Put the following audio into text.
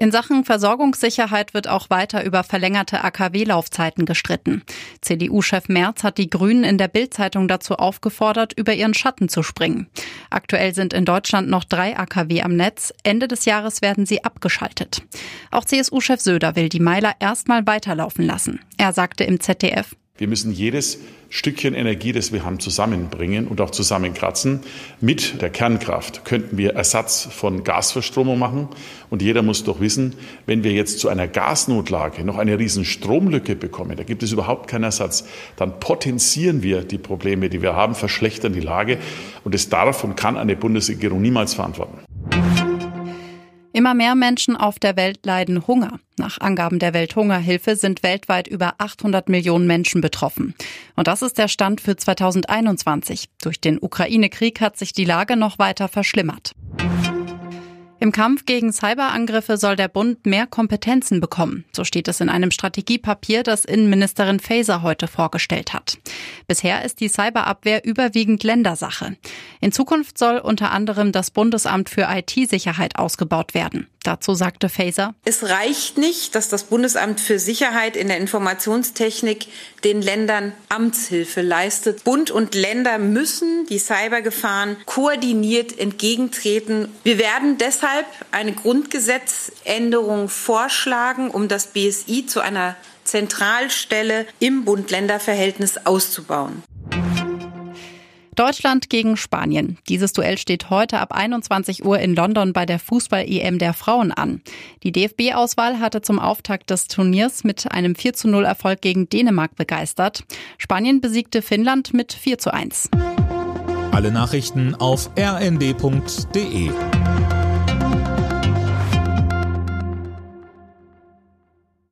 In Sachen Versorgungssicherheit wird auch weiter über verlängerte AKW-Laufzeiten gestritten. CDU-Chef Merz hat die Grünen in der Bild-Zeitung dazu aufgefordert, über ihren Schatten zu springen. Aktuell sind in Deutschland noch drei AKW am Netz. Ende des Jahres werden sie abgeschaltet. Auch CSU-Chef Söder will die Meiler erstmal weiterlaufen lassen. Er sagte im ZDF, wir müssen jedes Stückchen Energie, das wir haben, zusammenbringen und auch zusammenkratzen. Mit der Kernkraft könnten wir Ersatz von Gasverstromung machen. Und jeder muss doch wissen, wenn wir jetzt zu einer Gasnotlage noch eine riesen Stromlücke bekommen, da gibt es überhaupt keinen Ersatz, dann potenzieren wir die Probleme, die wir haben, verschlechtern die Lage. Und es darf und kann eine Bundesregierung niemals verantworten. Immer mehr Menschen auf der Welt leiden Hunger. Nach Angaben der Welthungerhilfe sind weltweit über 800 Millionen Menschen betroffen. Und das ist der Stand für 2021. Durch den Ukraine-Krieg hat sich die Lage noch weiter verschlimmert. Im Kampf gegen Cyberangriffe soll der Bund mehr Kompetenzen bekommen. So steht es in einem Strategiepapier, das Innenministerin Faeser heute vorgestellt hat. Bisher ist die Cyberabwehr überwiegend Ländersache. In Zukunft soll unter anderem das Bundesamt für IT-Sicherheit ausgebaut werden. Dazu sagte Faeser, es reicht nicht, dass das Bundesamt für Sicherheit in der Informationstechnik den Ländern Amtshilfe leistet. Bund und Länder müssen die Cybergefahren koordiniert entgegentreten. Wir werden deshalb eine Grundgesetzänderung vorschlagen, um das BSI zu einer Zentralstelle im Bund-Länder-Verhältnis auszubauen. Deutschland gegen Spanien. Dieses Duell steht heute ab 21 Uhr in London bei der Fußball-EM der Frauen an. Die DFB-Auswahl hatte zum Auftakt des Turniers mit einem 4 zu 0 Erfolg gegen Dänemark begeistert. Spanien besiegte Finnland mit 4 zu 1. Alle Nachrichten auf rnd.de